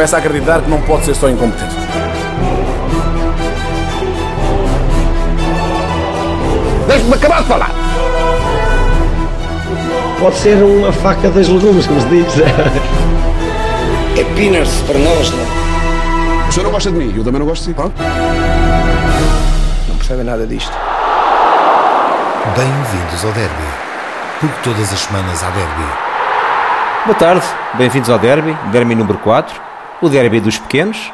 começa a acreditar que não pode ser só incompetência. Deixe-me acabar de falar. Pode ser uma faca das legumes, como se diz. É peanuts para nós, não? O senhor não gosta de mim, eu também não gosto de si. Pronto. Não percebe nada disto. Bem-vindos ao Derby, porque todas as semanas há Derby. Boa tarde, bem-vindos ao Derby, Derby número 4, o Derby dos pequenos,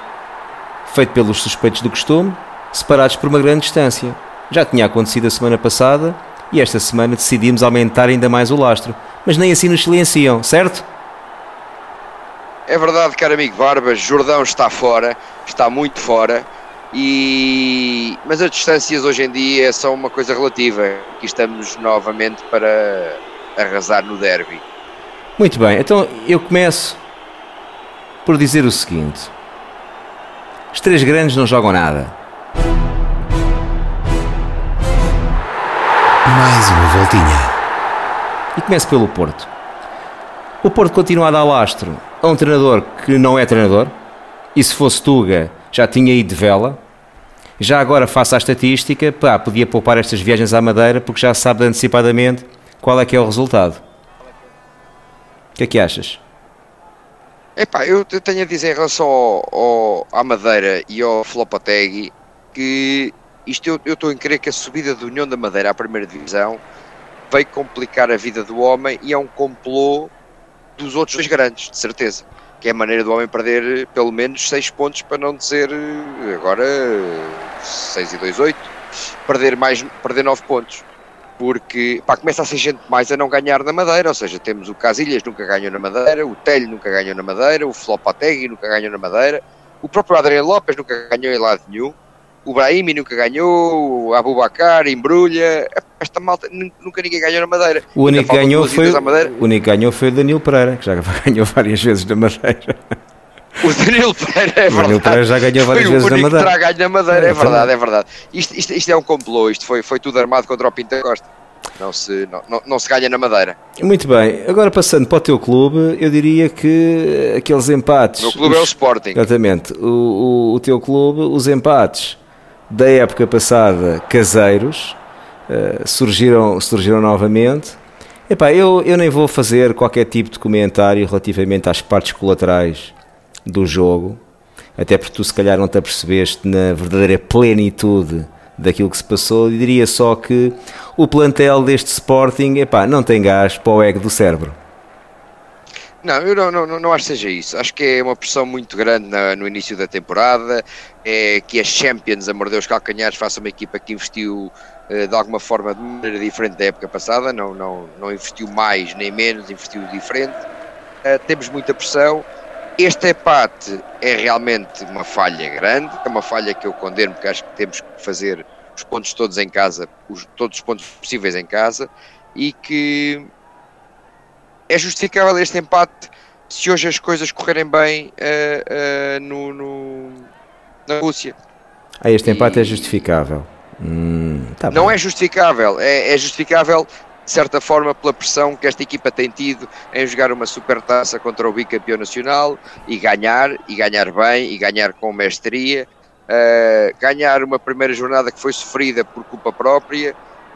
feito pelos suspeitos do costume, separados por uma grande distância. Já tinha acontecido a semana passada e esta semana decidimos aumentar ainda mais o lastro, mas nem assim nos silenciam, certo? É verdade, caro amigo Barbas, Jordão está fora, está muito fora, e... mas as distâncias hoje em dia são uma coisa relativa. Aqui estamos novamente para arrasar no derby. Muito bem, então eu começo por dizer o seguinte: os três grandes não jogam nada. Mais uma voltinha. E começo pelo Porto. O Porto continua a dar lastro a um treinador que não é treinador, e se fosse Tuga já tinha ido de vela. Já agora faça a estatística, pá, podia poupar estas viagens à Madeira porque já sabe antecipadamente qual é que é o resultado. O que é que achas? Epá, eu te- tenho a dizer em relação ao, ao- à Madeira e ao Flopategui que isto eu eu estou em crer que a subida do União da Madeira à primeira divisão veio complicar a vida do homem e é um complô dos outros dois grandes, de certeza. Que é a maneira do homem perder eh, pelo menos 6 pontos para não dizer eh, agora 6 e 2, 8, perder mais perder 9 pontos. Porque pá, começa a ser gente mais a não ganhar na Madeira, ou seja, temos o Casilhas nunca ganhou na Madeira, o Telho nunca ganhou na Madeira, o Flopategui nunca ganhou na Madeira, o próprio Adriano Lopes nunca ganhou em lado nenhum, o Brahimi nunca ganhou, o Abubacar, Embrulha, esta malta nu- nunca ninguém ganhou na Madeira. O único ganhou foi, o único que ganhou foi o Danilo Pereira, que já ganhou várias vezes na Madeira. O Danilo Pereira é O Danilo verdade. Pereira já ganhou várias foi vezes na Madeira. terá ganho na Madeira, É, é, verdade, verdade. é verdade. Isto, isto, isto é um complô, isto foi, foi tudo armado contra o Pinta Costa. Não se, não, não, não se ganha na Madeira. Muito bem, agora passando para o teu clube, eu diria que aqueles empates. O meu clube é o os- Sporting. Exatamente, o, o, o teu clube, os empates da época passada caseiros eh, surgiram, surgiram novamente. Epá, eu, eu nem vou fazer qualquer tipo de comentário relativamente às partes colaterais do jogo, até porque tu se calhar não te apercebeste na verdadeira plenitude daquilo que se passou, e diria só que o plantel deste Sporting epá, não tem gás para o ego do cérebro. Não, eu não, não, não- acho que seja isso. Acho que é uma pressão muito grande na- no início da temporada. É que a Champions a morder os calcanhares faça uma equipa que investiu eh, de alguma forma de maneira diferente da época passada. Não, não, não investiu mais nem menos, investiu diferente. Eh, temos muita pressão. Este empate é realmente uma falha grande. É uma falha que eu condeno, porque acho que temos que fazer os pontos todos em casa, os, todos os pontos possíveis em casa. E que é justificável este empate se hoje as coisas correrem bem eh, eh, no, no- na Rússia. Ah, este empate é E- justificável. Hum, tá Não bem. é justificável, é, é justificável de certa forma pela pressão que esta equipa tem tido em jogar uma supertaça contra o bicampeão nacional e ganhar, e ganhar bem, e ganhar com mestria, eh, ganhar uma primeira jornada que foi sofrida por culpa própria,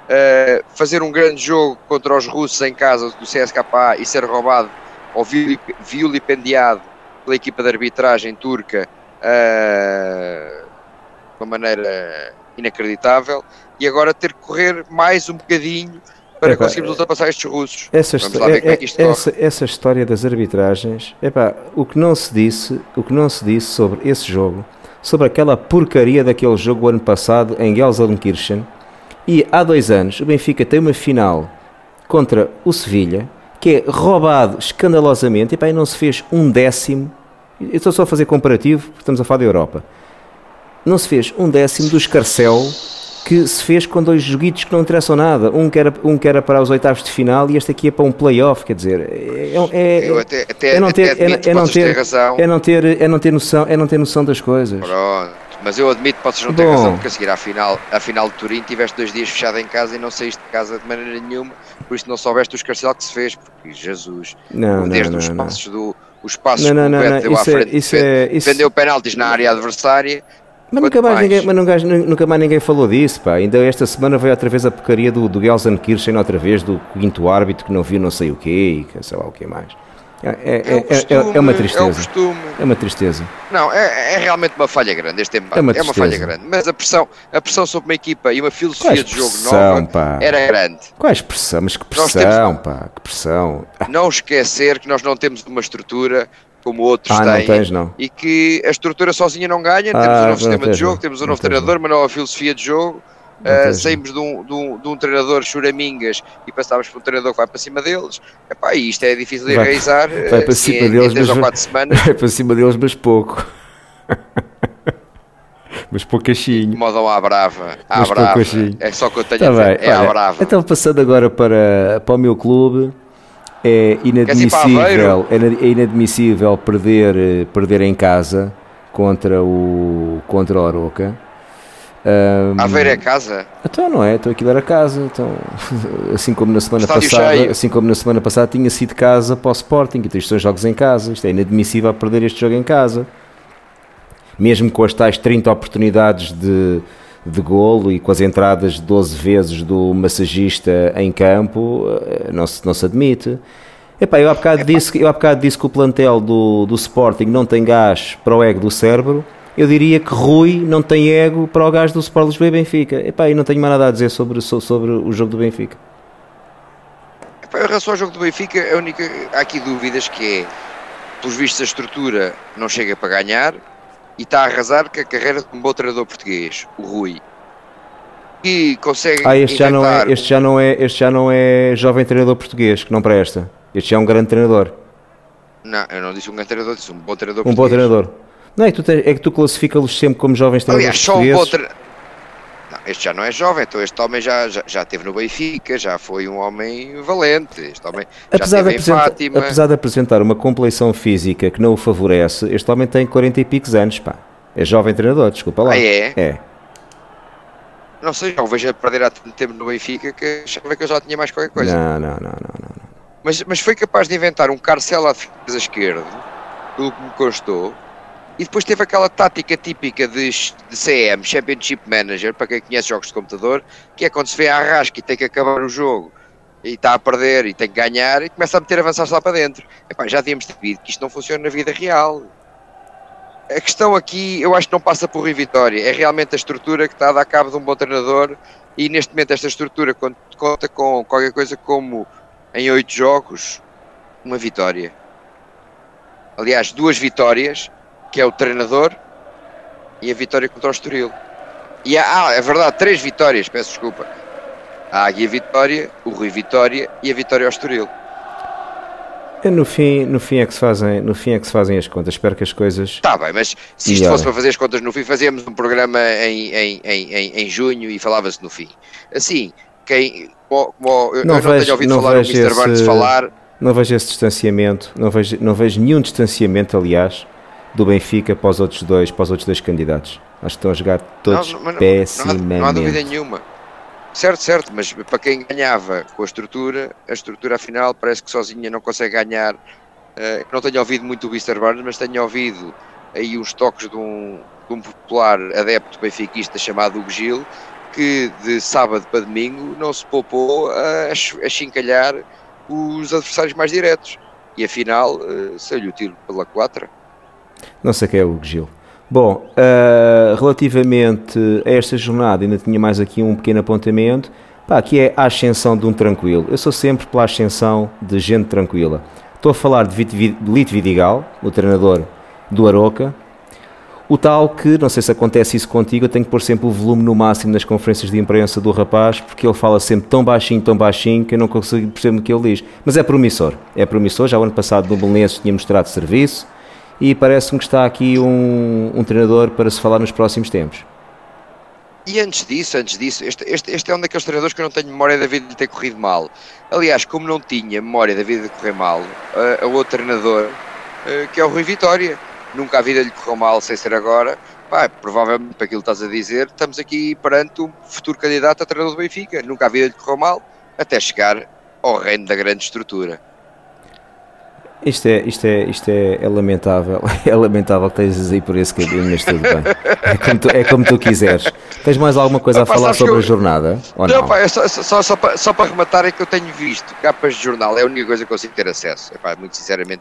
eh, fazer um grande jogo contra os russos em casa do CSKA e ser roubado ou vili- vilipendiado pela equipa de arbitragem turca eh, de uma maneira inacreditável. E agora ter que correr mais um bocadinho para Epá, conseguirmos ultrapassar estes russos. Essa, lá é é- é- essa, essa história das arbitragens, epá, o que não se disse, o que não se disse sobre esse jogo, sobre aquela porcaria daquele jogo o ano passado em Gelsenkirchen, e há dois anos o Benfica tem uma final contra o Sevilha, que é roubado escandalosamente, epá, e não se fez um décimo, eu estou só a fazer comparativo, porque estamos a falar da Europa, não se fez um décimo do escarcel que se fez com dois joguitos que não interessam nada. Um que era, um que era para os oitavos de final e este aqui é para um playoff, quer dizer, é, é, Eu até, até, é não ter, é, é que não ter, razão. é não ter, é não ter noção, é não ter noção das coisas. Pronto, mas eu admito que vocês não têm Bom. razão, porque a seguir à final, à final de Turim tiveste dois dias fechado em casa e não saíste de casa de maneira nenhuma, por isso não soubeste o escarcel que se fez, porque Jesus, Não, não, desde não, os não. passos do os passos Não, não, que o Beto deu à isso é- frente, isso é- isso- defendeu penaltis na área adversária. Mas nunca mais, mais? ninguém, mas nunca, nunca mais ninguém falou disso, pá. Ainda esta semana veio outra vez a porcaria do, do Gelsenkirchen, outra vez do quinto árbitro que não viu não sei o quê e sei lá o que mais. É, é, É, o é- é- costume, é uma É tristeza. costume. É uma tristeza. Não, é, é realmente uma falha grande este embate. É uma É uma, falha grande. Mas a pressão, a pressão sobre uma equipa e uma filosofia Quais de jogo pressão, nova pá? era grande. Quais pressão? Mas que pressão, pá, que pressão. Não esquecer que nós não temos uma estrutura como outros Ah, não têm. tens, não. E que a estrutura sozinha não ganha. Ah, temos um não novo sistema tens, de jogo, não. temos um Não novo treinador, uma nova filosofia de jogo. Não Uh, saímos de um, de, um, de um treinador churamingas e passámos para um treinador que vai para cima deles. Epá, e isto é difícil de Vai- enraizar. vai uh, para cima em, deles, em mas- ou semanas. É para cima deles, mas pouco. mas poucachinho. Modam à brava. À Mas brava. É só que eu tenho Tá a bem, dizer. É à olha, brava. Então, passando agora para, para o meu clube, é inadmissível, é é inadmissível perder, eh, perder em casa contra o, contra o Aroca. Ahm, Aveiro é casa. Então não é, estou aqui a dar a casa. Então, assim como na semana Estádio passada, cheio. assim como na semana passada tinha sido casa para o Sporting, então isto são jogos em casa. Isto é inadmissível perder este jogo em casa. Mesmo com as tais 30 oportunidades de, de golo e com as entradas 12 vezes do massagista em campo, eh, não se, não se admite. Epá, eu há bocado, disse, eu há bocado disse que o plantel do, do Sporting não tem gás para o ego do cérebro. Eu diria que Rui não tem ego para o gás do Sport Lisboa e Benfica. Epá, eu não tenho mais nada a dizer sobre, so- sobre o jogo do Benfica. Epá, Em relação ao jogo do Benfica, a única, há aqui dúvidas que é, pelos vistos, a estrutura não chega para ganhar e está a arrasar com a carreira de um bom treinador português, o Rui. E consegue Ah, este já, não é, este, já não é, este já não é jovem treinador português, que não presta. Este já é um grande treinador. Não, eu não disse um grande treinador, disse um bom treinador Um bom português. treinador. Não, é que tu, é que tu classificas-los sempre como jovens treinadores Aliás, só um bom portugueses. treinador. Este já não é jovem, então este homem já, já, já esteve no Benfica, já foi um homem valente. Este homem já Apesar de, esteve em Fátima. apesar de apresentar uma compleição física que não o favorece, este homem tem 40 e picos anos, pá. É jovem treinador, desculpa lá. Ah, é? É. Não sei, já o vejo a perder há tanto tempo no Benfica que achava que eu já tinha mais qualquer coisa. Não, não, não, não, não. Mas, mas foi capaz de inventar um Carcelo à defesa esquerda, pelo que me constou, e depois teve aquela tática típica de, de CM, Championship Manager, para quem conhece jogos de computador, que é quando se vê a arrasca e tem que acabar o jogo, e está a perder e tem que ganhar, e começa a meter avançados lá para dentro. Epá, já tínhamos visto que isto não funciona na vida real. A questão aqui, eu acho que não passa por Rui Vitória, é realmente a estrutura que está a dar cabo de um bom treinador, e neste momento esta estrutura conta com qualquer coisa como em oito jogos, uma vitória. Aliás, duas vitórias, que é o treinador e a vitória contra o Estoril. E há, ah, é verdade, três vitórias, peço desculpa. A Águia Vitória, o Rui Vitória e a vitória ao Estoril. No fim, no fim é que se fazem, no fim é que se fazem as contas. Espero que as coisas Está bem, mas se isto Melhor. fosse para fazer as contas no fim, fazíamos um programa em, em, em, em, junho e falava-se no fim. Assim, quem, como, como eu Não eu não vejo- tenho ouvido não falar o Mr. Barnes esse- falar, Não vejo esse distanciamento, não vejo, não vejo nenhum distanciamento, aliás, do Benfica para os outros dois, para os outros dois candidatos. Acho que estão a jogar todos Não, não, pessimamente. Não há, não há dúvida nenhuma. Certo, certo, mas para quem ganhava com a estrutura, a estrutura afinal parece que sozinha não consegue ganhar. Eh, não tenho ouvido muito o Mr. Barnes, mas tenho ouvido aí uns toques de um, de um popular adepto benfiquista chamado Hugo Gil, que de sábado para domingo não se poupou a, a chincalhar os adversários mais diretos. E afinal, eh, saiu-lhe o tiro pela quatra. Não sei quem é o Gil. Bom, ah, relativamente a esta jornada, ainda tinha mais aqui um pequeno apontamento, pá, que é a ascensão de um tranquilo. Eu sou sempre pela ascensão de gente tranquila. Estou a falar de Lito Vidigal, o treinador do Aroca, o tal que, não sei se acontece isso contigo, eu tenho que pôr sempre o volume no máximo nas conferências de imprensa do rapaz, porque ele fala sempre tão baixinho, tão baixinho, que eu não consigo perceber o que ele diz. Mas é promissor, é promissor. Já o ano passado no Belenenses tinha mostrado serviço e parece-me que está aqui um, um treinador para se falar nos próximos tempos. E antes disso, antes disso, este, este, este é um daqueles treinadores que eu não tenho memória da vida de ter corrido mal. Aliás, como não tinha memória da vida de correr mal, a, a outro treinador, eh, que é o Rui Vitória, nunca a vida lhe correu mal sem ser agora. Pá, provavelmente, para aquilo que estás a dizer, estamos aqui perante um futuro candidato a treinador do Benfica. Nunca a vida lhe correu mal, até chegar ao reino da grande estrutura. Isto é, isto é, isto é, é lamentável. É lamentável que estejas aí por esse caminho, mas tudo bem. É como tu, é como tu quiseres. Tens mais alguma coisa a Pá, falar sobre que a eu- jornada? Ou Não, não? pá, é só, só, só, para, só para rematar é que eu tenho visto capas de jornal, é a única coisa que consigo ter acesso. Epá, muito sinceramente,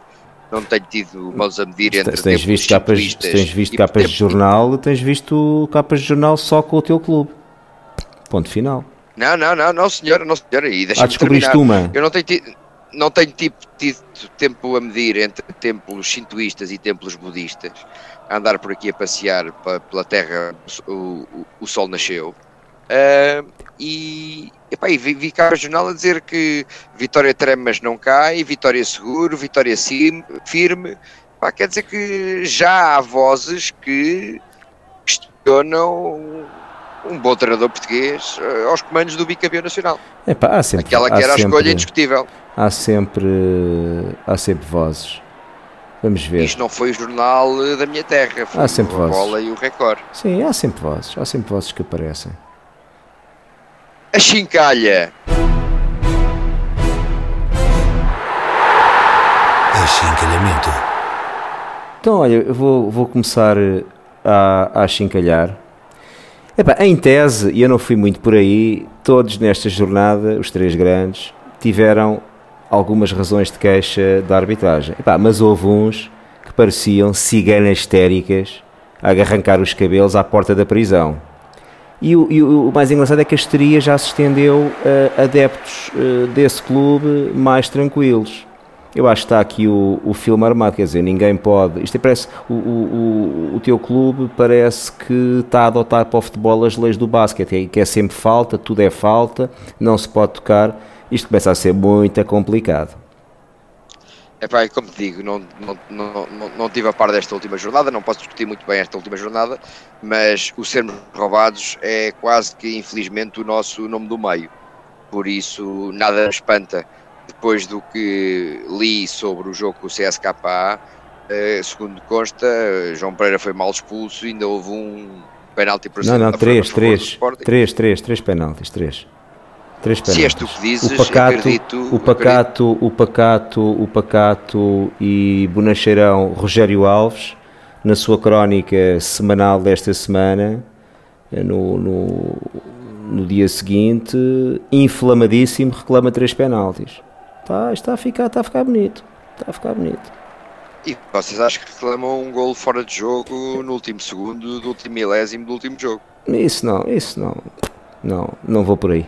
não tenho tido mãos a medir entre Se tens visto capas, se tens visto capas de tempos- jornal, tens visto capas de jornal só com o teu clube. Ponto final. Não, não, não, não, senhora, não, senhora. E Ah, descobriste terminar. uma. Eu não tenho tido, não tenho tipo, tido tempo a medir entre templos sintoístas e templos budistas, a andar por aqui a passear pa- pela terra, o, o, o sol nasceu. Ah, e, epá, e vi, vi cá no jornal a dizer que Vitória treme mas não cai, Vitória seguro, Vitória sim, firme. Pá, quer dizer que já há vozes que questionam um bom treinador português eh, aos comandos do bicampeão nacional. Epá, há sempre, Aquela que há era a sempre, escolha indiscutível. há sempre, há sempre vozes. Vamos ver. Isto não foi o jornal eh, da minha terra, foi Há sempre a vozes. bola e o recorde. Sim, há sempre vozes. Há sempre vozes que aparecem. A chincalha. Achincalhamento. Então, olha, eu vou, vou começar eh, a, a achincalhar. Epá, em tese, e eu não fui muito por aí, todos nesta jornada, os três grandes, tiveram algumas razões de queixa da arbitragem. Epá, mas houve uns que pareciam ciganas histéricas a arrancar os cabelos à porta da prisão. E o, e o- mais engraçado é que a histeria já se estendeu a adeptos eh, desse clube mais tranquilos. Eu acho que está aqui o, o filme armado, quer dizer, ninguém pode. Isto é, parece. O, o, o, teu clube parece que está a adotar para o futebol as leis do basquete, é- que é sempre falta, tudo é falta, não se pode tocar. Isto começa a ser muito complicado. Epá, e como te digo, não, não, não, não, não tive a par desta última jornada, não posso discutir muito bem esta última jornada, mas o sermos roubados é quase que, infelizmente, o nosso nome do meio. Por isso, nada me espanta. Depois do que li sobre o jogo com o CSKA, eh, segundo consta, João Pereira foi mal expulso e ainda houve um penalti por Não, não, a três, três, três, três, três penaltis, três. Três Se és tu penaltis. que dizes, o pacato, acredito- o pacato, o pacato, o pacato e bonacheirão Rogério Alves, na sua crónica semanal desta semana, eh, no, no, no dia seguinte, inflamadíssimo, reclama três penaltis. Tá, está a ficar, está a ficar bonito. Está a ficar bonito. E vocês acham que reclamam um gol fora de jogo no último segundo, do último milésimo do último jogo? Isso não, isso não. Não, não vou por aí.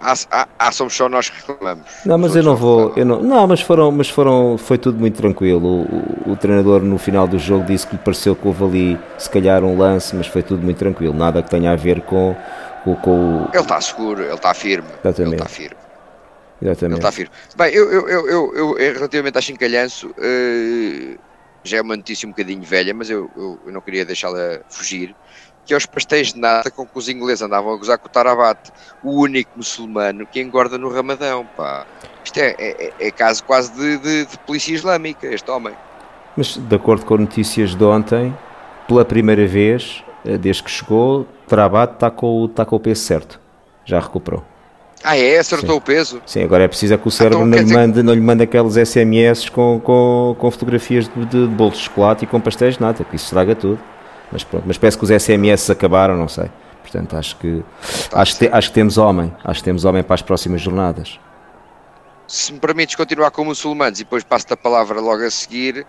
Ah, ah, ah, somos só nós que reclamamos. Não, mas eu não vou, eu não, não, mas foram, mas foram, foi tudo muito tranquilo. O, o- o treinador no final do jogo disse que lhe pareceu que houve ali, se calhar, um lance, mas foi tudo muito tranquilo. Nada que tenha a ver com, com, com o. Ele está seguro, ele está firme. Exatamente. Ele está firme. Ele Exatamente. está firme. Bem, eu, eu, eu, eu, relativamente a Chincalhanço, eh, já é uma notícia um bocadinho velha, mas eu, eu, não queria deixá-la fugir. Que é os pastéis de nata com que os ingleses andavam a gozar com o Tarabat, o único muçulmano que engorda no Ramadão, pá. Isto é, é, é caso quase de, de, de polícia islâmica, este homem. Mas de acordo com notícias de ontem, pela primeira vez, eh, desde que chegou, Trabat está com, está com o peso certo. Já recuperou. Ah, é? Acertou o peso? Sim, agora é preciso é que o cérebro então não, lhe dizer- mande, não lhe mande aqueles SMS com, com, com fotografias de, de bolos de chocolate e com pastéis de nata, que isso estraga tudo. Mas pronto, mas parece que os SMS acabaram, não sei. Portanto, acho que, acho, que acho que temos homem. Acho que temos homem para as próximas jornadas. se me permites continuar com muçulmanos e depois passo-te a palavra logo a seguir,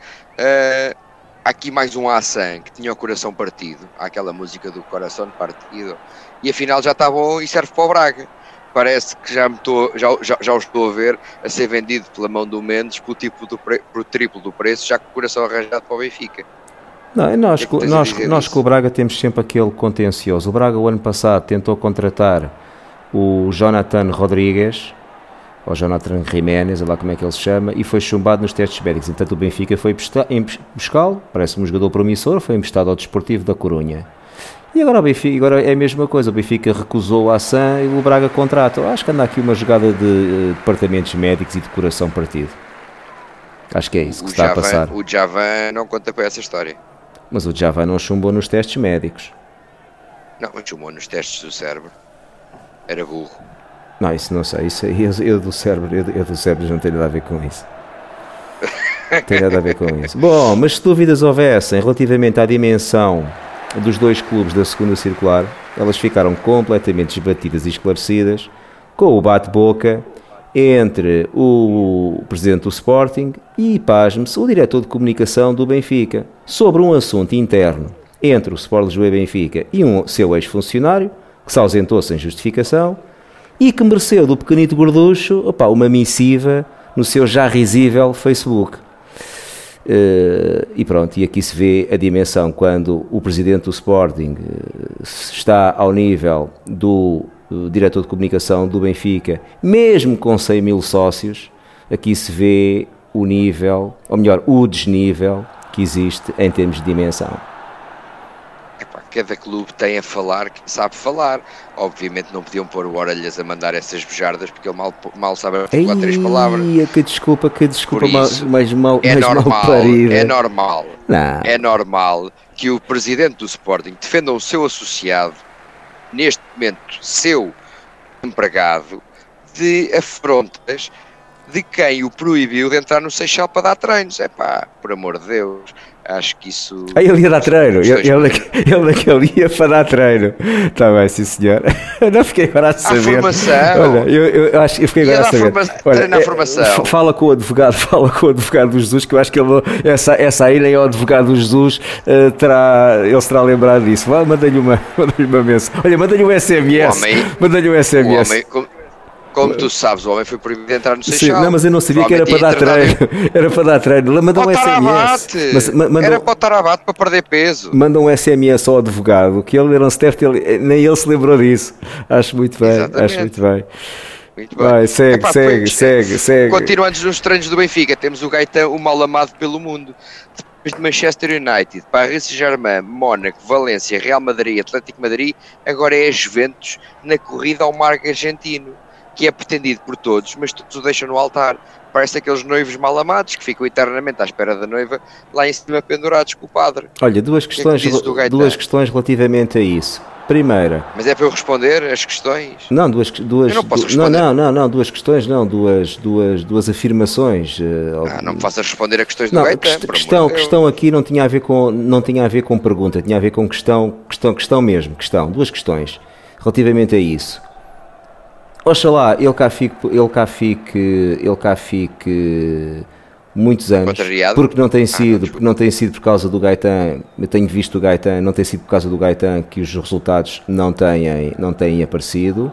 há aqui mais um Hassan que tinha o coração partido, há aquela música do coração partido, e afinal já está bom e serve para o Braga. Parece que já, me estou, já, já, já o estou a ver a ser vendido pela mão do Mendes por, tipo do pre, por triplo do preço, já com o coração arranjado para o Benfica. Não, nós, que é que nós, nós com o Braga temos sempre aquele contencioso. O Braga, o ano passado, tentou contratar o Jonathan Rodrigues, ou Jonathan Jiménez, lá como é que ele se chama, e foi chumbado nos testes médicos. Entanto, o Benfica foi buscá-lo, parece um jogador promissor, foi emprestado ao Desportivo da Corunha. E agora, o Benfica, agora é a mesma coisa, o Benfica recusou a ação e o Braga contrata. Acho que anda aqui uma jogada de eh, departamentos médicos e de coração partido. Acho que é isso que O está a passar. Javan, o Javan não conta para essa história. Mas o Java não chumbou nos testes médicos. Não, chumou nos testes do cérebro. Era burro. Não, isso não sei. Isso eu, eu do cérebro, eu, eu do cérebro não tenho nada a ver com isso. Tem nada a ver com isso. Bom, mas se dúvidas houvessem relativamente à dimensão dos dois clubes da segunda circular, elas ficaram completamente esbatidas e esclarecidas com o bate-boca entre o presidente do Sporting e, pasme-se, o diretor de comunicação do Benfica, sobre um assunto interno entre o Sport Lisboa Benfica e um seu ex-funcionário, que se ausentou sem justificação, e que mereceu do pequenito gorducho opa, uma missiva no seu já risível Facebook. Uh, e pronto, e aqui se vê a dimensão quando o presidente do Sporting uh, está ao nível do uh, diretor de comunicação do Benfica, mesmo com 100 mil sócios, aqui se vê o nível, ou melhor, o desnível que existe em termos de dimensão cada clube tem a falar que sabe falar. Obviamente não podiam pôr o Orelhas a mandar essas bejardas porque ele mal, mal sabe articular três palavras. Que desculpa, que desculpa, isso, mais mal, é mais normal, mal É normal, não. é normal que o presidente do Sporting defenda o seu associado, neste momento seu empregado, de afrontas de quem o proibiu de entrar no Seixal para dar treinos. É pá, por amor de Deus. Acho que isso. Ah, ele ia dar treino. Ele, ele, ele naquele ia para dar treino. Está bem, sim, senhor. Não fiquei agora a saber. A formação. Olha, eu, eu, acho, eu fiquei agora a saber. Forma... Olha, é, formação. Fala com o advogado, fala com o advogado do Jesus, que eu acho que ele, essa, essa aí nem é o advogado do Jesus, uh, terá, ele será lembrado disso. Manda-lhe uma, manda uma mensagem. Olha, manda-lhe um SMS. Manda-lhe um SMS. Como tu sabes, o homem foi proibido de entrar no Seixal. Sim, não, mas eu não sabia que era para dar treino. Era para dar treino. Manda um SMS. Mas, manda, era para o Tarabate para perder peso. Manda um SMS ao advogado, que ele não se deve ter, nem ele se lembrou disso. Acho muito bem, Exatamente. acho muito bem. Muito bem. Vai, segue, Epá, segue, segue, segue. Continuando nos treinos do Benfica, temos o Gaetan, o mal amado pelo mundo. Depois de Manchester United, Paris Saint-Germain, Mónaco, Valência, Real Madrid, Atlético Madrid, agora é Juventus na corrida ao mar argentino que é pretendido por todos, mas todos o deixam no altar. Parece aqueles noivos mal amados que ficam eternamente à espera da noiva, lá em cima pendurados com o padre. Olha, duas questões, que é que duas questões relativamente a isso. Primeira. Mas é para eu responder as questões? Não, duas, duas. Eu não posso responder. Não, não, não, duas questões, não, duas, duas, duas afirmações. Uh, ah, não me faças responder a questões do não, Gaetan. Quest, questão, questão aqui não tinha a ver com, não tinha a ver com pergunta, tinha a ver com questão, questão, questão mesmo, questão, duas questões relativamente a isso. Oxalá ele cá fique, ele cá fique, ele cá fique muitos anos, porque não tem ah, sido, ah, porque não tem sido por causa do Gaetan, eu tenho visto o Gaetan, não tem sido por causa do Gaetan que os resultados não têm, não têm aparecido.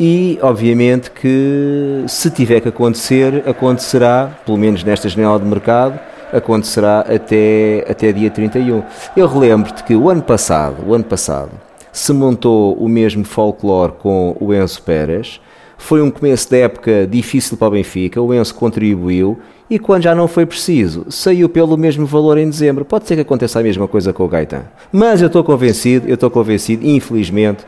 E obviamente que se tiver que acontecer, acontecerá, pelo menos nesta janela de mercado, acontecerá até, até dia 31. Eu relembro-te que o ano passado, o ano passado, se montou o mesmo folclore com o Enzo Pérez. Foi um começo de época difícil para o Benfica, o Enzo contribuiu e quando já não foi preciso, saiu pelo mesmo valor em dezembro. Pode ser que aconteça a mesma coisa com o Gaetan. Mas eu estou convencido, eu estou convencido, infelizmente,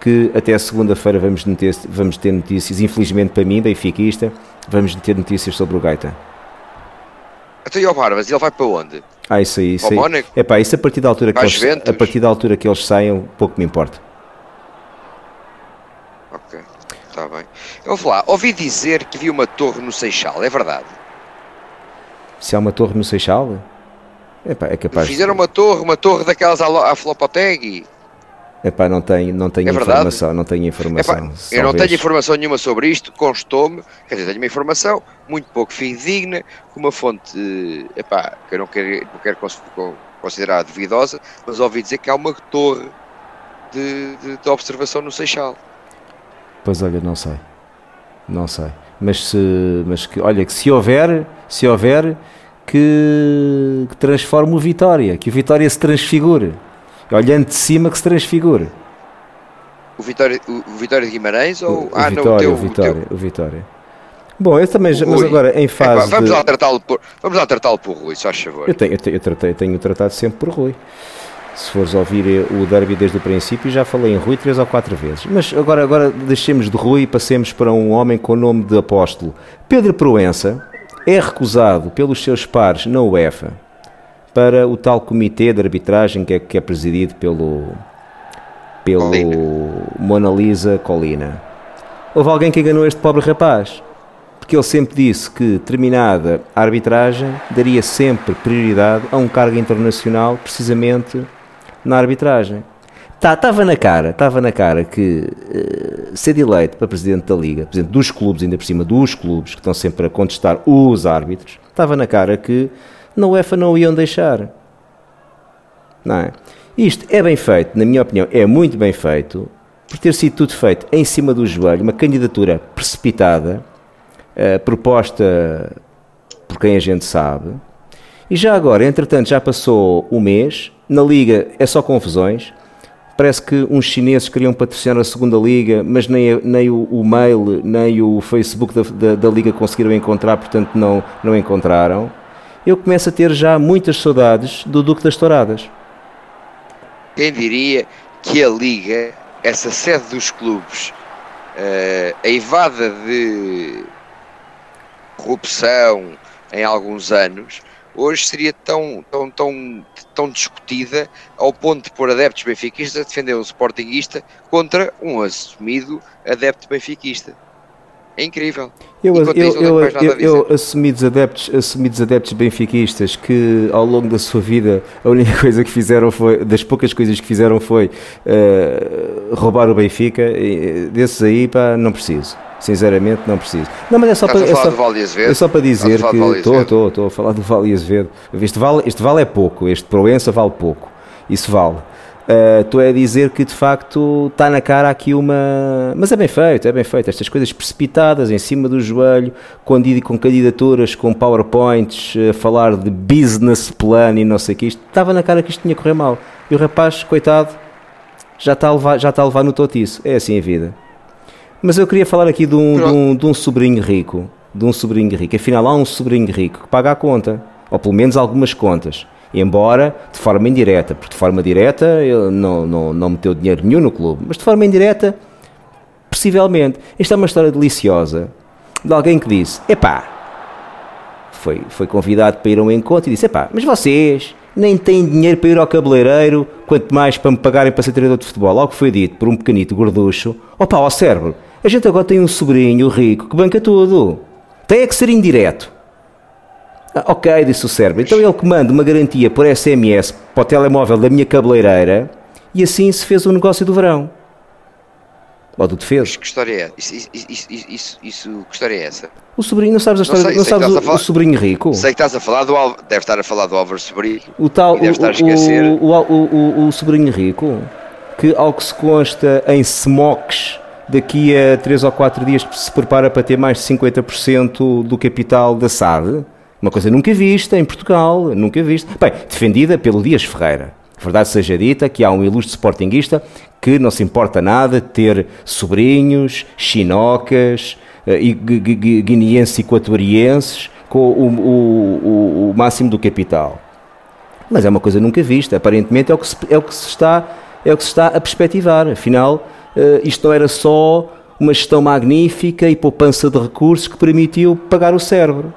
que até segunda-feira vamos, vamos ter notícias, infelizmente para mim, benfiquista, vamos ter notícias sobre o Gaetan. Até então, o Barbas, ele vai para onde? Ah, isso aí, isso aí. É pá, isso a partir da altura que eles, a partir da altura que eles saiam, pouco me importa. Ok, está bem. Eu vou lá, ouvi dizer que vi uma torre no Seixal, é verdade? Se há uma torre no Seixal? É pá, é capaz. Fizeram de... uma torre, uma torre daquelas à, à Flopoteg. Epá, não tenho, não tenho é informação, não tenho informação. Epá, eu não tenho informação nenhuma sobre isto, constou-me, quer dizer, tenho uma informação muito pouco fidedigna, com uma fonte epá, que eu não quero, não quero considerar duvidosa, mas ouvi dizer que há uma torre de, de, de observação no Seixal. Pois olha, não sei. Não sei. Mas se, mas que, olha, que se houver, se houver, que, que transforme o Vitória, que o Vitória se transfigure olhando de cima que se transfigura. O Vitória, o Vitória de Guimarães ou o, ah, Vitória, não, o, teu, o Vitória, o, teu... o Vitória. Bom, eu também, mas agora em fase. É, vamos, de... lá tratá-lo por, vamos lá tratá-lo por Rui, só favor. Eu tenho, eu, tenho, eu, tratei, eu tenho tratado sempre por Rui. Se fores ouvir o derby desde o princípio, já falei em Rui três ou quatro vezes. Mas agora, agora deixemos de Rui e passemos para um homem com o nome de apóstolo. Pedro Proença é recusado pelos seus pares na UEFA para o tal comitê de arbitragem que é, que é presidido pelo, pelo Colina. Mona Lisa Colina. Houve alguém que enganou este pobre rapaz. porque ele sempre disse que, terminada a arbitragem, daria sempre prioridade a um cargo internacional, precisamente na arbitragem. Estava tá, na cara, estava na cara que uh, ser eleito para presidente da Liga, presidente dos clubes, ainda por cima dos clubes, que estão sempre a contestar os árbitros, estava na cara que na UEFA não o iam deixar. Não é? Isto é bem feito, na minha opinião, é muito bem feito, por ter sido tudo feito em cima do joelho, uma candidatura precipitada, uh, proposta por quem a gente sabe. E já agora, entretanto, já passou um mês, na Liga é só confusões. Parece que uns chineses queriam patrocinar a segunda liga, mas nem, nem o, o mail, nem o Facebook da, da, da, liga conseguiram encontrar, portanto não, não encontraram. Eu começo a ter já muitas saudades do Duque das Touradas. Quem diria que a liga, essa sede dos clubes, uh, eivada de corrupção em alguns anos, hoje seria tão, tão, tão, tão discutida ao ponto de pôr adeptos benfiquistas a defender um sportinguista contra um assumido adepto benfiquista. É incrível. Eu, eu, eu, eu, eu assumidos, adeptos, assumidos adeptos benfiquistas que ao longo da sua vida a única coisa que fizeram foi, das poucas coisas que fizeram foi uh, roubar o Benfica, e, desses aí pá, não preciso. Sinceramente, não preciso. Não, mas é só, para, é só, é só para dizer que. Estou, estou, estou a falar do Vale Azevedo. Este vale, este vale é pouco, este Proença vale pouco. Isso vale. Uh, estou a dizer que de facto está na cara aqui uma. Mas é bem feito, é bem feito. Estas coisas precipitadas em cima do joelho, com, com candidaturas, com PowerPoints, a falar de business plan e não sei o que. Isto estava na cara que isto tinha a correr mal. E o rapaz, coitado, já está a levar, já está a levar no totiço. É assim a vida. Mas eu queria falar aqui de um, de um, de um sobrinho rico. De um sobrinho rico. Afinal, há um sobrinho rico que paga a conta. Ou pelo menos algumas contas. Embora de forma indireta. Porque de forma direta ele não, não, não meteu dinheiro nenhum no clube. Mas de forma indireta, possivelmente. Esta é uma história deliciosa. De alguém que disse: Epá, foi, foi convidado para ir a um encontro e disse: Epá, mas vocês nem têm dinheiro para ir ao cabeleireiro, quanto mais para me pagarem para ser treinador de futebol. Algo foi dito por um pequenito gorducho. Opa, ao cérebro, a gente agora tem um sobrinho rico que banca tudo. Tem é que ser indireto. Ah, ok, disse o cérebro. Então ele comanda uma garantia por SMS para o telemóvel da minha cabeleireira e assim se fez o negócio do verão. Ou do defesa. Que história é? Isso, isso, isso, isso, que história é essa? O sobrinho, não sabes a história, não, sei, não sabes o, falar, o, sobrinho rico? Sei que estás a falar do deve estar a falar do Álvaro Sobrinho. O tal, deve estar a esquecer. O, o, o, o, sobrinho rico, que ao que se consta em smocks daqui a 3 ou 4 dias se prepara para ter mais de 50% do capital da SAD. Uma coisa nunca vista em Portugal, nunca vista. Bem, defendida pelo Dias Ferreira. Verdade seja dita que há um ilustre sportinguista que não se importa nada de ter sobrinhos, chinocas, eh, e guineenses equatorienses com o, o, o, o máximo do capital. Mas é uma coisa nunca vista. Aparentemente é o que se, é o que se está é o que se está a perspectivar. Afinal, uh, isto não era só uma gestão magnífica e poupança de recursos que permitiu pagar o cérebro.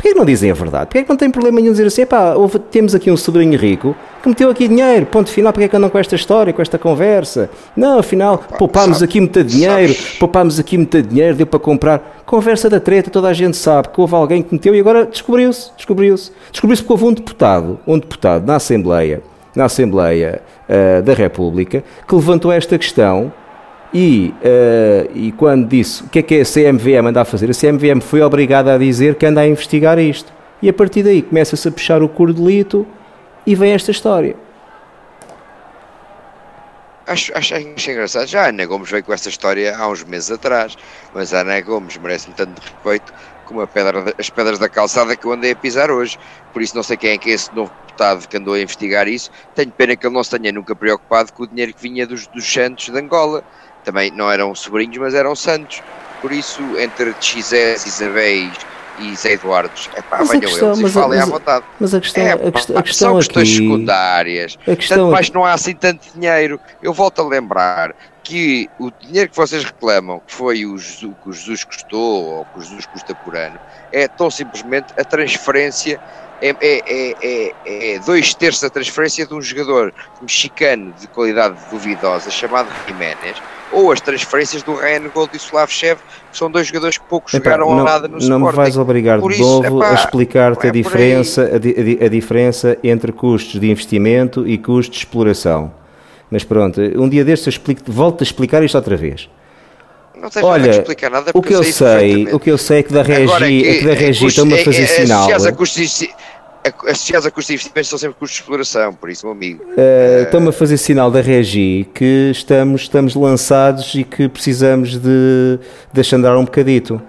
Porquê que não dizem a verdade? Porquê que não tem problema nenhum dizer assim, pá, temos aqui um sobrinho rico que meteu aqui dinheiro, ponto final, porquê que andam com esta história, com esta conversa? Não, afinal, poupámos aqui muito dinheiro, poupámos aqui muito dinheiro, deu para comprar. Conversa da treta, toda a gente sabe que houve alguém que meteu e agora descobriu-se, descobriu-se. Descobriu-se porque houve um deputado, um deputado na Assembleia, na Assembleia uh, da República, que levantou esta questão e, uh, e quando disse o que é que a CMVM anda a fazer, a CMVM foi obrigada a dizer que anda a investigar isto. E a partir daí começa-se a puxar o cordelito e vem esta história. Acho, acho, acho engraçado. Já a Ana Gomes veio com esta história há uns meses atrás, mas a Ana Gomes merece-me tanto respeito como pedra, as pedras da calçada que eu andei a pisar hoje. Por isso não sei quem é que é esse novo deputado que andou a investigar isso. Tenho pena que ele não se tenha nunca preocupado com o dinheiro que vinha dos, dos Santos de Angola também não eram sobrinhos, mas eram santos. Por isso, entre XS, Isabéis e Zé Eduardos, é pá, venham questão, eles mas, e falem mas, à vontade. Mas a questão, é, a questão, a questão são questões aqui, secundárias. A questão tanto mais não há assim tanto dinheiro. Eu volto a lembrar que o dinheiro que vocês reclamam, que foi o Jesus, que o Jesus custou ou que o Jesus custa por ano, é tão simplesmente a transferência, é, é, é, é, dois terços da transferência de um jogador mexicano de qualidade duvidosa chamado Jiménez, ou as transferências do Ryan Gold e Slavchev, que são dois jogadores que pouco Epá, jogaram não, a nada no Não Sporting. me vais obrigar Por de isso, novo epá, a explicar-te é a, por aí. diferença, a, di- a diferença entre custos de investimento e custos de exploração. Mas pronto, um dia destes eu explico, volto a explicar isto outra vez. Não tens nada Olha, que explicar nada, o que eu sei, o que eu sei é que da Regi, é que da Regi custos- estão-me a fazer é- é- sinal. Associados a custos de, a- associados a custos de investimento são sempre custos de exploração, por isso, meu amigo. Uh, Estão-me a fazer sinal da Regi que estamos, estamos lançados e que precisamos de, de andar um bocadito.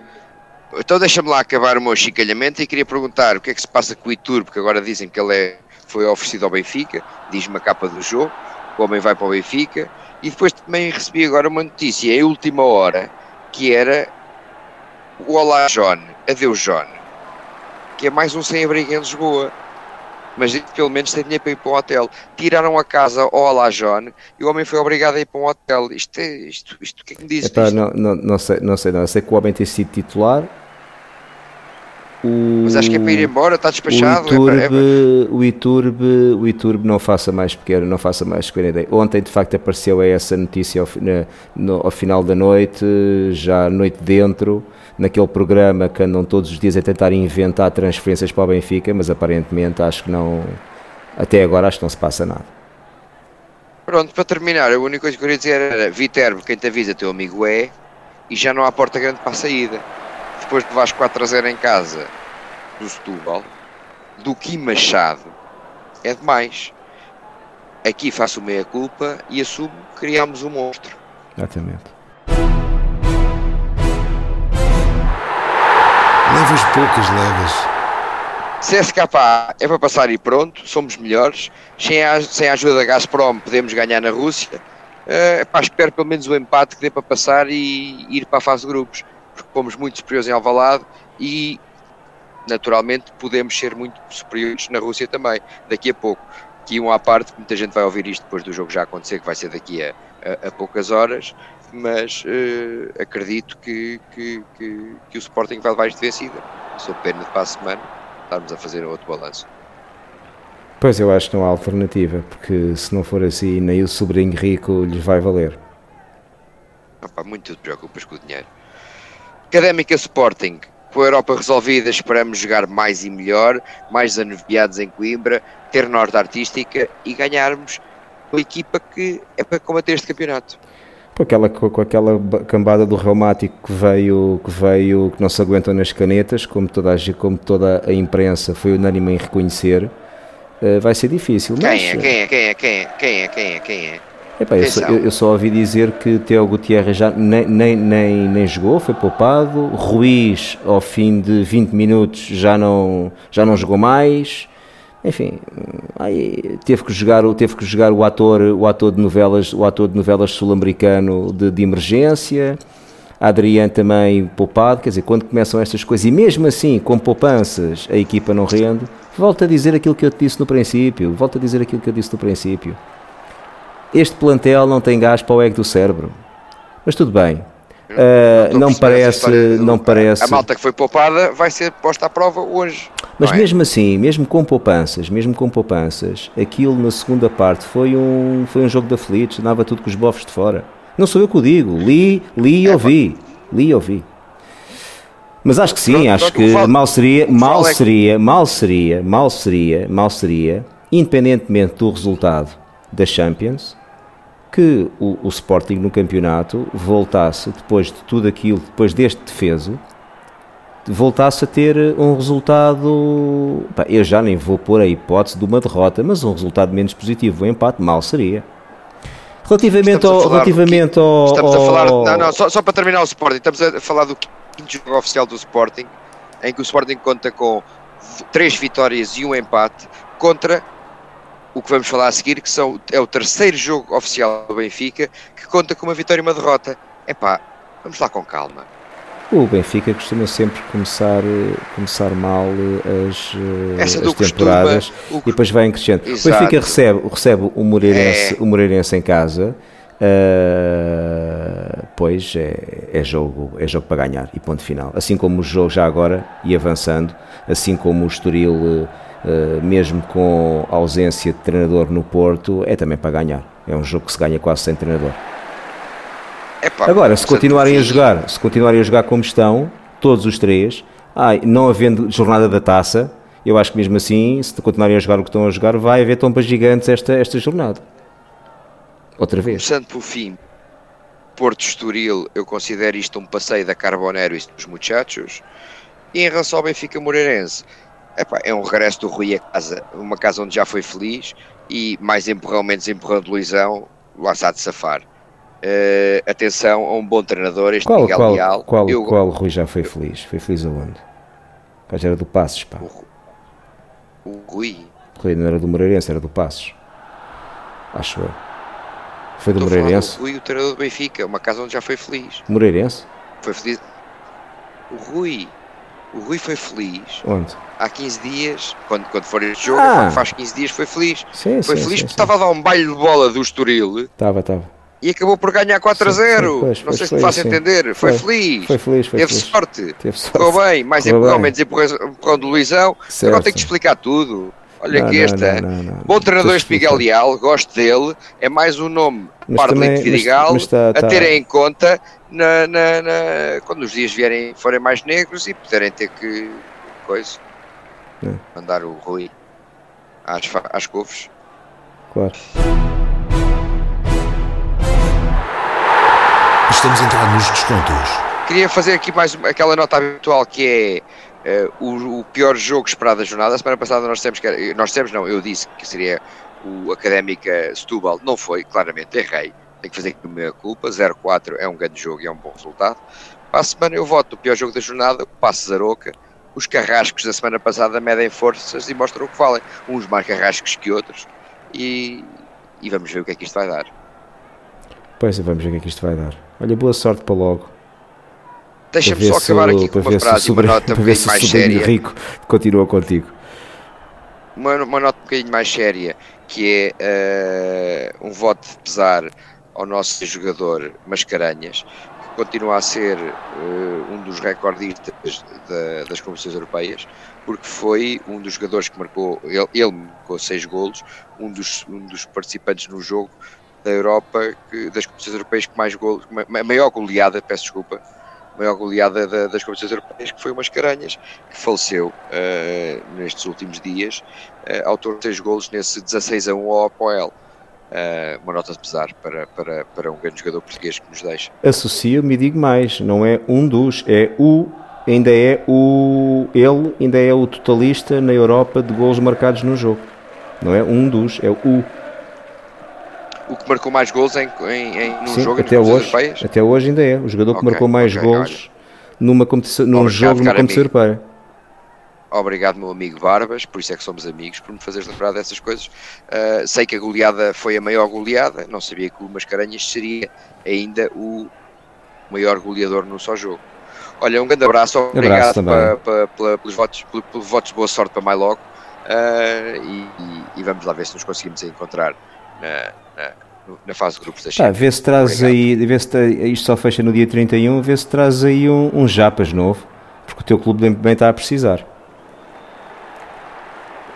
Então deixa-me lá acabar o meu chicalhamento e queria perguntar o que é que se passa com o Itur, porque agora dizem que ele é, foi oferecido ao Benfica, diz-me a capa do jogo, o homem vai para o Benfica, e depois também recebi agora uma notícia em última hora, que era o Olá John, adeus John, que é mais um sem-abrigo em Lisboa. Mas pelo menos tem dinheiro para ir para um hotel. Tiraram a casa ao Olá John e o homem foi obrigado a ir para um hotel. Isto, é, isto, isto o que é que me diz Epá, não, não, não, sei, não sei, não. Sei que o homem tem sido titular. O, Mas acho que é para ir embora, está o despachado. é Iturbe, para- é para- o, Iturbe, o Iturbe não faça mais pequeno, não faça mais pequena ideia. Ontem de facto apareceu essa notícia ao, na- no- ao final da noite, já noite dentro, naquele programa que andam todos os dias a tentar inventar transferências para o Benfica, mas aparentemente acho que não, até agora acho que não se passa nada. Pronto, para terminar, a única coisa que eu queria dizer era Viterbo, quem te avisa, teu amigo é, e já não há porta grande para a saída. Depois de vais 4 a 0 em casa do Setúbal, do Kim Machado, é demais. Aqui faço meia culpa e assumo que criámos um monstro. Exatamente. Levas poucas, levas. CSKA é para passar e pronto, somos melhores. Sem a, sem a ajuda da Gazprom podemos ganhar na Rússia. Eh, pá, espero pelo menos o empate que dê para passar e ir para a fase de grupos. Porque fomos muito superiores em Alvalade e naturalmente podemos ser muito superiores na Rússia também, daqui a pouco. Aqui um à parte, muita gente vai ouvir isto depois do jogo já acontecer, que vai ser daqui a, a- a poucas horas, mas eh, acredito que, que, que, que o Sporting vai levar isto vencida. Sou pena de para a semana estarmos a fazer outro balanço. Pois eu acho que não há alternativa, porque se não for assim, nem o sobrinho rico lhes vai valer. Opa, muito te preocupas com o dinheiro. Académica Sporting, com a Europa resolvida, esperamos jogar mais e melhor, mais anuviados em Coimbra, ter norte artística e ganharmos uma equipa que é para combater este campeonato. Com aquela, com, aquela ba- cambada do reumático que veio, que veio, que não se aguentam nas canetas, como toda a, como toda a imprensa foi unânime em reconhecer, eh, vai ser difícil. Quem mas, é? Quem é? Quem é? Quem é? Quem é? Quem é? Quem é? Epá, eu, só, eu- eu só ouvi dizer que Teo Gutierrez já nem, nem, nem, nem jogou, foi poupado. Ruiz, ao fim de 20 minutos, já não, já não jogou mais. Enfim, aí teve que jogar, o- teve que jogar o ator, o ator de novelas, o ator de novelas sul-americano de, de emergência. Adriano também poupado, quer dizer, quando começam estas coisas, e mesmo assim, com poupanças, a equipa não rende, volto a dizer aquilo que eu te disse no princípio, volto a dizer aquilo que eu disse no princípio. Este plantel não tem gás para o ego do cérebro. Mas tudo bem. A não parece, história do- não parece. A malta que foi poupada vai ser posta à prova hoje. Mas não é? mesmo assim, mesmo com poupanças, mesmo com poupanças, aquilo na segunda parte foi um, foi um jogo de aflitos, andava tudo com os bofos de fora. Não sou eu que o digo, li, li e É, ouvi, li e ouvi. Mas acho que sim, Pronto, acho pronto, que o Val- mal seria, mal Val é seria, mal seria, mal seria, mal seria, independentemente do resultado da Champions, que o, o Sporting no campeonato voltasse, depois de tudo aquilo, depois deste defeso, voltasse a ter um resultado. pá, eu já nem vou pôr a hipótese de uma derrota, mas um resultado menos positivo. O empate mal seria. Relativamente Estamos ao. Relativamente ao, Estamos a falar. Não, não, só, só para terminar o Sporting, estamos a falar do quinto jogo oficial do Sporting, em que o Sporting conta com três vitórias e um empate contra o que vamos falar a seguir, que são, é o terceiro jogo oficial do Benfica, que conta com uma vitória e uma derrota. Epá, vamos lá com calma. O Benfica costuma sempre começar, eh, começar mal eh, as, eh, as temporadas costuma, o- e depois vai em crescendo. O Exato. Benfica recebe, recebe o, Moreirense, É. o Moreirense em casa. eh, depois é, é, jogo, é jogo para ganhar e ponto final. Assim como o jogo já agora e avançando, assim como o Estoril, uh, mesmo com ausência de treinador no Porto, é também para ganhar. É um jogo que se ganha quase sem treinador. Epá, Agora, se portanto, continuarem a jogar, se continuarem a jogar como estão, todos os três, ai, não havendo jornada da taça, eu acho que mesmo assim, se continuarem a jogar o que estão a jogar, vai haver tompas gigantes esta, esta jornada. Outra vez. Começando pelo fim, Porto Estoril, eu considero isto um passeio da Carbonero e dos muchachos. E em relação ao Benfica Moreirense, epá, é um regresso do Rui a casa, uma casa onde já foi feliz e mais empurrão, menos empurrão de Luizão, lá está de safar. Eh, atenção a um bom treinador, este Qual, Miguel qual, Leal. qual, Eu- qual Rui já foi feliz? Foi feliz aonde? O gajo era do Passos, pá. O Rui, O Rui não era do Moreirense, era do Passos. Acho eu. Foi do estou Moreirense? Rui, o treinador do Benfica, uma casa onde já foi feliz. Moreirense? Foi feliz. O Rui, o Rui foi feliz Onde? há 15 dias, quando, quando for este jogo, Ah. faz 15 dias foi feliz. Sim, Foi sim, feliz sim, porque estava a dar um baile de bola do Estoril Estava, estava. e acabou por ganhar 4 a Sim, sim, 0. pois, Não sei se me faço entender. Foi, Foi. feliz. Foi feliz, foi Teve feliz. sorte. Teve sorte. Correu bem, mais empurrão, menos empurrão do Luizão. Certo. Agora tenho que explicar tudo. Olha Não, que não, esta. não, não, não. Bom treinador este Miguel. Leal, gosto dele. É mais um nome Mas par de também- de mas- Vidigal mas tá- a tá- terem em conta na, na- na- quando os dias vierem, forem mais negros e puderem ter que. coisa. É. Mandar o Rui às, às couves. Claro. Estamos a entrar nos descontos. Queria fazer aqui mais uma- aquela nota habitual que é o, o pior jogo esperado da jornada. A semana passada nós temos que era- nós temos não, eu disse que seria o Académica Setúbal, não foi, claramente errei. Tenho que fazer aqui a minha culpa. 0-4 é um grande jogo e é um bom resultado. Para a semana eu voto o pior jogo da jornada, Passo Zaroca. Os carrascos da semana passada medem forças e mostram o que valem. Uns mais carrascos que outros. E, e vamos ver o que é que isto vai dar. Pois é, vamos ver o que é que isto vai dar. Olha, boa sorte para logo. Deixa-me só acabar aqui com uma frase e uma nota um bocadinho mais séria. rico continua contigo. uma, uma nota um bocadinho mais séria, que é eh, um voto de pesar ao nosso jogador Mascarenhas, que continua a ser eh, um dos recordistas da- das competições europeias, porque foi um dos jogadores que marcou, ele, ele marcou seis golos, um dos, um dos participantes no jogo da Europa, que, das competições europeias que mais golos, ma- maior goleada, peço desculpa, maior goleada da- das competições europeias, que foi o Mascarenhas, que faleceu eh, nestes últimos dias, eh, autor de seis golos nesse 16 a 1 ao Apoel. Eh, uma nota de pesar para, para, para um grande jogador português que nos deixa. Associo-me e digo mais, não é um dos, é o, ainda é o, ele ainda é o totalista na Europa de golos marcados no jogo. Não é um dos, é o. O que marcou mais golos em, em, em, num Sim, jogo até hoje, europeias? até hoje ainda é. O jogador que Ok, marcou mais ok, golos numa competição, num Obrigado, jogo numa competição amigo. europeia. Obrigado, meu amigo Barbas, por isso é que somos amigos, por me fazeres lembrar dessas coisas. Uh, sei que a goleada foi a maior goleada, não sabia que o Mascarenhas seria ainda o maior goleador num só jogo. Olha, um grande abraço, obrigado Abraço também. pa- pa- pela- pelos, votos, pelo- pelos votos de boa sorte para mais logo uh, e, e- e vamos lá ver se nos conseguimos encontrar na, na- no- na fase de grupos da Tá, Champions. vê se traz Obrigado. aí, vê se tá- isto só fecha no dia 31, vê se traz aí um, um Japas novo, porque o teu clube bem está a precisar.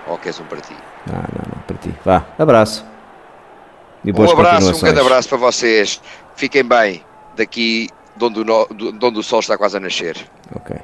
Ou queres um para ti? Não, não, não, para ti. Vá, abraço. E Um boas abraço, um grande abraço para vocês. Fiquem bem daqui de onde o, no- de onde o sol está quase a nascer. Ok.